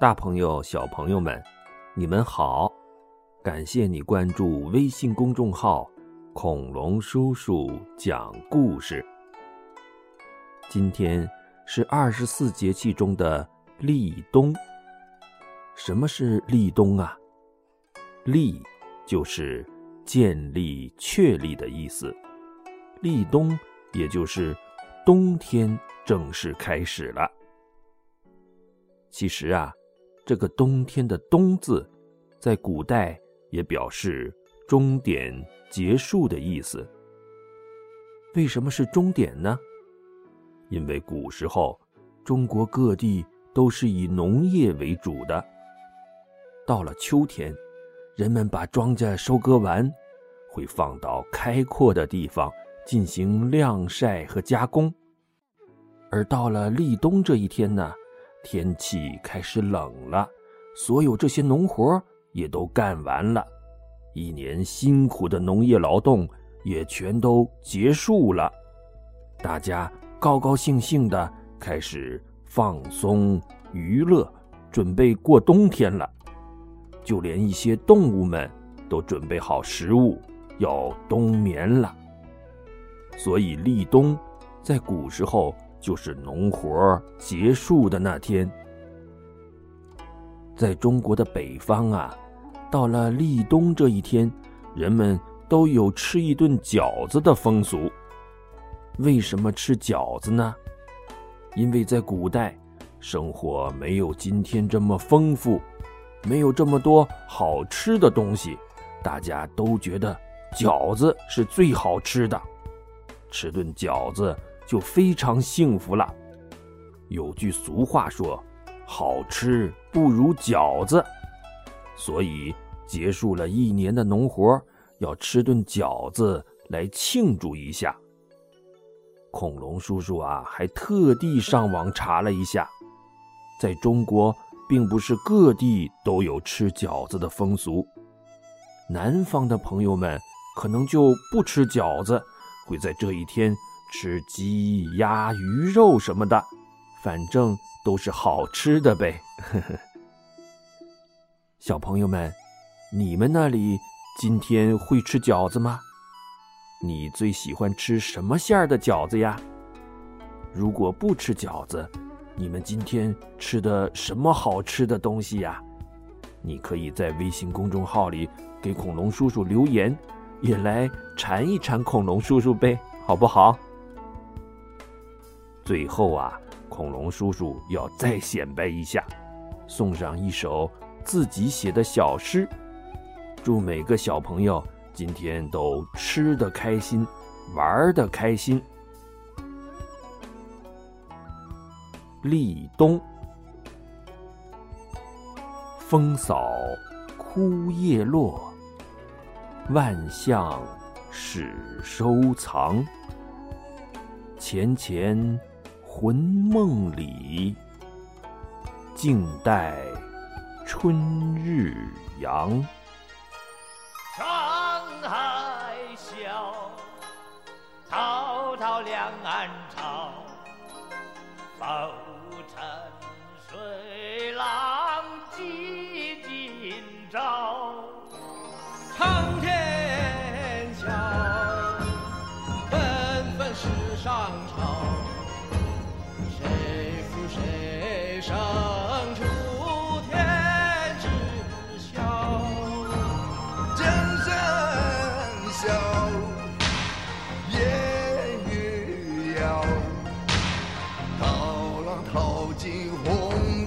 大朋友、小朋友们，你们好！感谢你关注微信公众号“恐龙叔叔讲故事”。今天是二十四节气中的立冬。什么是立冬啊？立就是建立、确立的意思，立冬也就是冬天正式开始了。其实啊。这个冬天的“冬”字，在古代也表示终点、结束的意思。为什么是终点呢？因为古时候中国各地都是以农业为主的。到了秋天，人们把庄稼收割完，会放到开阔的地方进行晾晒和加工。而到了立冬这一天呢？天气开始冷了，所有这些农活也都干完了，一年辛苦的农业劳动也全都结束了，大家高高兴兴的开始放松娱乐，准备过冬天了。就连一些动物们都准备好食物，要冬眠了。所以立冬，在古时候。就是农活结束的那天，在中国的北方啊，到了立冬这一天，人们都有吃一顿饺子的风俗。为什么吃饺子呢？因为在古代，生活没有今天这么丰富，没有这么多好吃的东西，大家都觉得饺子是最好吃的，吃顿饺子。就非常幸福了。有句俗话说：“好吃不如饺子。”所以结束了一年的农活，要吃顿饺子来庆祝一下。恐龙叔叔啊，还特地上网查了一下，在中国并不是各地都有吃饺子的风俗。南方的朋友们可能就不吃饺子，会在这一天。吃鸡鸭鱼肉什么的，反正都是好吃的呗。小朋友们，你们那里今天会吃饺子吗？你最喜欢吃什么馅儿的饺子呀？如果不吃饺子，你们今天吃的什么好吃的东西呀？你可以在微信公众号里给恐龙叔叔留言，也来馋一馋恐龙叔叔呗，好不好？最后啊，恐龙叔叔要再显摆一下，送上一首自己写的小诗，祝每个小朋友今天都吃得开心，玩得开心。立冬，风扫枯叶落，万象始收藏。前前。魂梦里，静待春日阳。沧海笑，滔滔两岸潮。浮沉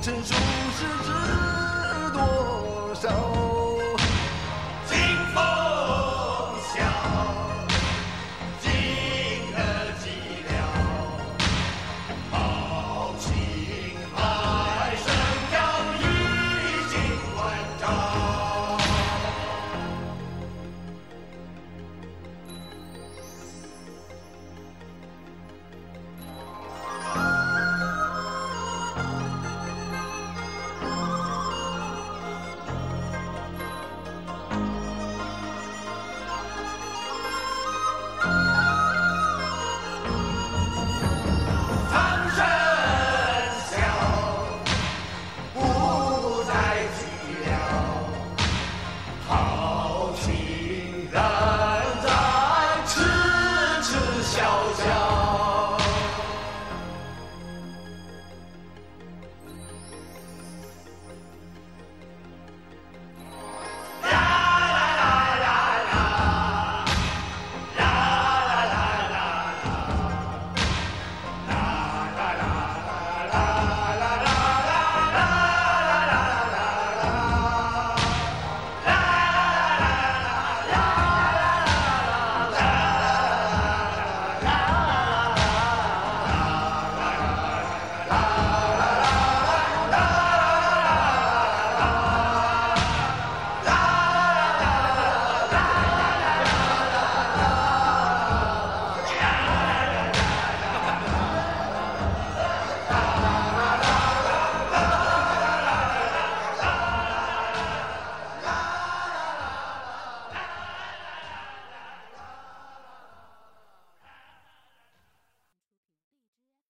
to